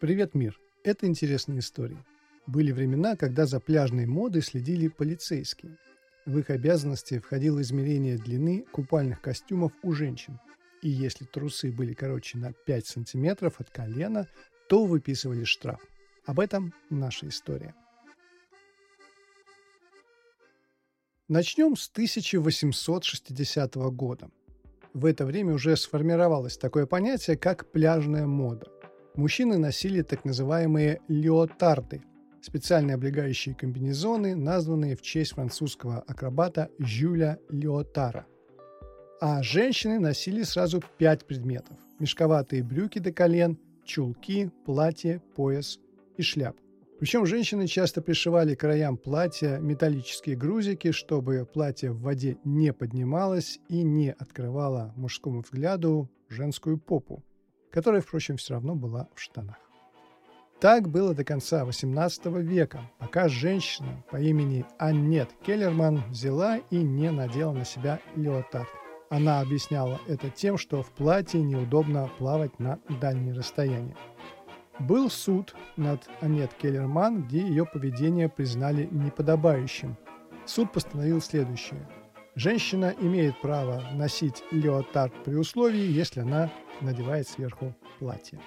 Привет, мир! Это интересная история. Были времена, когда за пляжной модой следили полицейские. В их обязанности входило измерение длины купальных костюмов у женщин. И если трусы были короче на 5 сантиметров от колена, то выписывали штраф. Об этом наша история. Начнем с 1860 года. В это время уже сформировалось такое понятие, как пляжная мода. Мужчины носили так называемые леотарды – специальные облегающие комбинезоны, названные в честь французского акробата Жюля Леотара. А женщины носили сразу пять предметов – мешковатые брюки до колен, чулки, платье, пояс и шляпу. Причем женщины часто пришивали к краям платья металлические грузики, чтобы платье в воде не поднималось и не открывало мужскому взгляду женскую попу, которая, впрочем, все равно была в штанах. Так было до конца XVIII века, пока женщина по имени Аннет Келлерман взяла и не надела на себя леотард. Она объясняла это тем, что в платье неудобно плавать на дальние расстояния. Был суд над Анет Келлерман, где ее поведение признали неподобающим. Суд постановил следующее. Женщина имеет право носить леотард при условии, если она надевает сверху платье.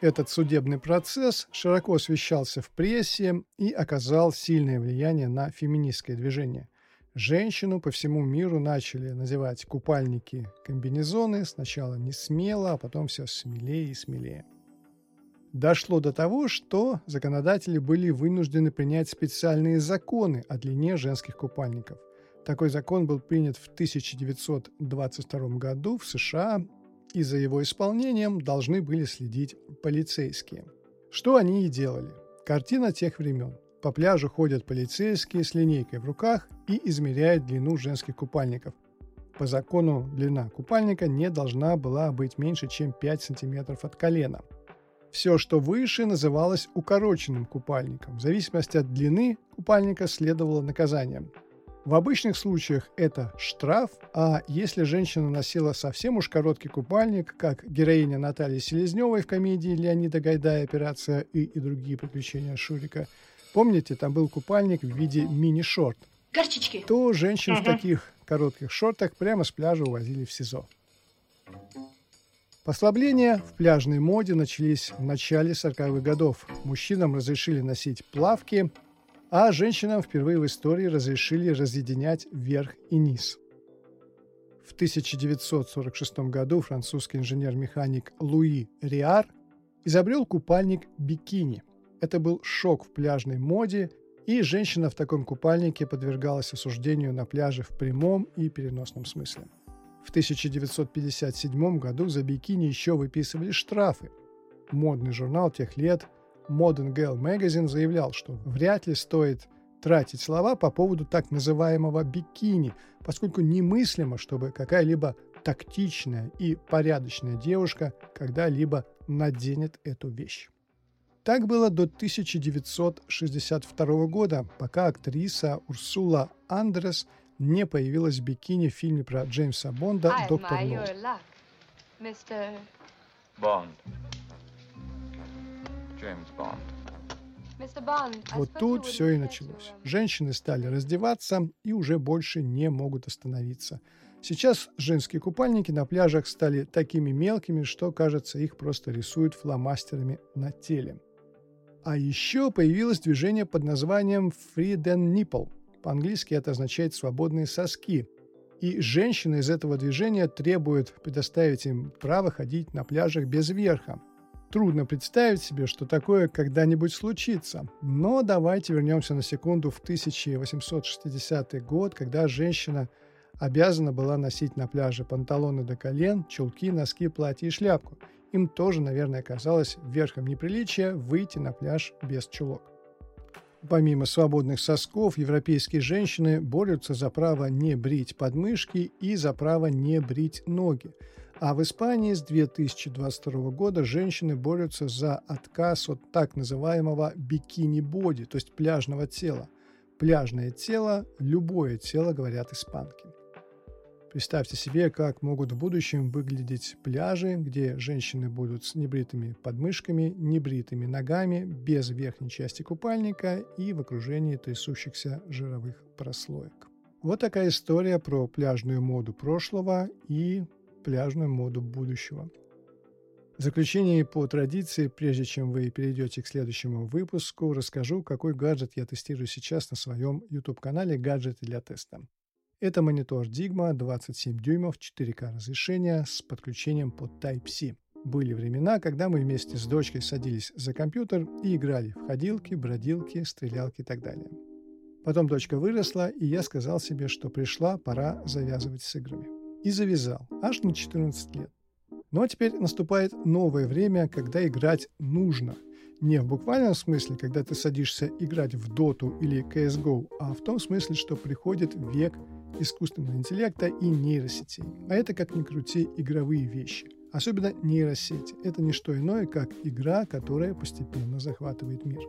Этот судебный процесс широко освещался в прессе и оказал сильное влияние на феминистское движение. Женщину по всему миру начали надевать купальники, комбинезоны, сначала не смело, а потом все смелее и смелее дошло до того, что законодатели были вынуждены принять специальные законы о длине женских купальников. Такой закон был принят в 1922 году в США, и за его исполнением должны были следить полицейские. Что они и делали. Картина тех времен. По пляжу ходят полицейские с линейкой в руках и измеряют длину женских купальников. По закону длина купальника не должна была быть меньше, чем 5 сантиметров от колена – все, что выше, называлось укороченным купальником. В зависимости от длины купальника следовало наказание. В обычных случаях это штраф, а если женщина носила совсем уж короткий купальник, как героиня Натальи Селезневой в комедии Леонида Гайдая «Операция И» и другие приключения Шурика, помните, там был купальник в виде мини-шорт, Горчички. то женщин угу. в таких коротких шортах прямо с пляжа увозили в СИЗО. Послабления в пляжной моде начались в начале 40-х годов. Мужчинам разрешили носить плавки, а женщинам впервые в истории разрешили разъединять верх и низ. В 1946 году французский инженер-механик Луи Риар изобрел купальник бикини. Это был шок в пляжной моде, и женщина в таком купальнике подвергалась осуждению на пляже в прямом и переносном смысле. В 1957 году за бикини еще выписывали штрафы. Модный журнал тех лет Modern Girl Magazine заявлял, что вряд ли стоит тратить слова по поводу так называемого бикини, поскольку немыслимо, чтобы какая-либо тактичная и порядочная девушка когда-либо наденет эту вещь. Так было до 1962 года, пока актриса Урсула Андрес – не появилась в бикини в фильме про Джеймса Бонда «Доктор Ноу». Бонд. Джеймс Бонд. Вот тут все и началось. Женщины стали раздеваться и уже больше не могут остановиться. Сейчас женские купальники на пляжах стали такими мелкими, что, кажется, их просто рисуют фломастерами на теле. А еще появилось движение под названием Free Den Nipple – по-английски это означает «свободные соски». И женщины из этого движения требуют предоставить им право ходить на пляжах без верха. Трудно представить себе, что такое когда-нибудь случится. Но давайте вернемся на секунду в 1860 год, когда женщина обязана была носить на пляже панталоны до колен, чулки, носки, платье и шляпку. Им тоже, наверное, казалось верхом неприличия выйти на пляж без чулок. Помимо свободных сосков, европейские женщины борются за право не брить подмышки и за право не брить ноги. А в Испании с 2022 года женщины борются за отказ от так называемого бикини-боди, то есть пляжного тела. Пляжное тело – любое тело, говорят испанки. Представьте себе, как могут в будущем выглядеть пляжи, где женщины будут с небритыми подмышками, небритыми ногами, без верхней части купальника и в окружении трясущихся жировых прослоек. Вот такая история про пляжную моду прошлого и пляжную моду будущего. В заключение по традиции, прежде чем вы перейдете к следующему выпуску, расскажу, какой гаджет я тестирую сейчас на своем YouTube-канале «Гаджеты для теста». Это монитор Digma 27 дюймов 4К разрешения с подключением под Type-C. Были времена, когда мы вместе с дочкой садились за компьютер и играли в ходилки, бродилки, стрелялки и так далее. Потом дочка выросла, и я сказал себе, что пришла пора завязывать с играми. И завязал, аж на 14 лет. Ну а теперь наступает новое время, когда играть нужно. Не в буквальном смысле, когда ты садишься играть в доту или CSGO, а в том смысле, что приходит век искусственного интеллекта и нейросетей. А это, как ни крути, игровые вещи. Особенно нейросети. Это не что иное, как игра, которая постепенно захватывает мир.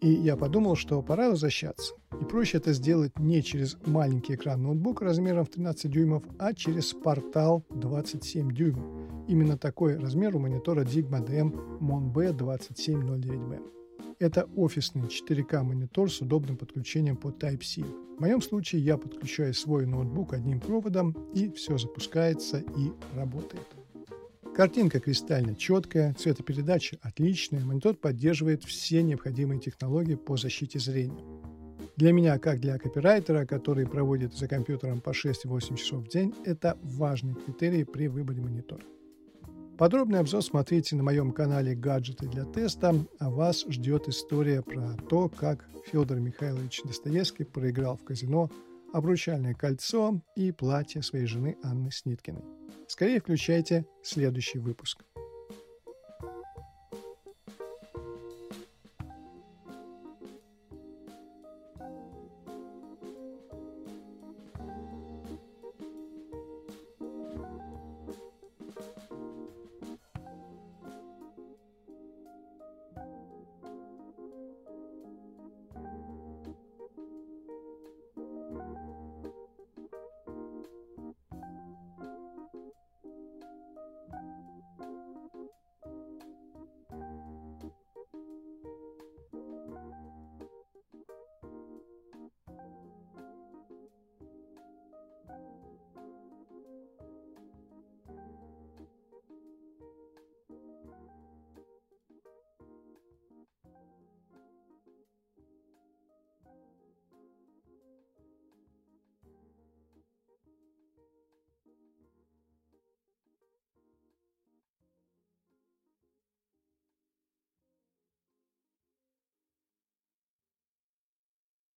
И я подумал, что пора возвращаться. И проще это сделать не через маленький экран ноутбука размером в 13 дюймов, а через портал 27 дюймов. Именно такой размер у монитора Digma DM MonB 2709B. Это офисный 4К монитор с удобным подключением по Type-C. В моем случае я подключаю свой ноутбук одним проводом, и все запускается и работает. Картинка кристально четкая, цветопередача отличная, монитор поддерживает все необходимые технологии по защите зрения. Для меня, как для копирайтера, который проводит за компьютером по 6-8 часов в день, это важный критерий при выборе монитора. Подробный обзор смотрите на моем канале «Гаджеты для теста», а вас ждет история про то, как Федор Михайлович Достоевский проиграл в казино обручальное кольцо и платье своей жены Анны Сниткиной. Скорее включайте следующий выпуск.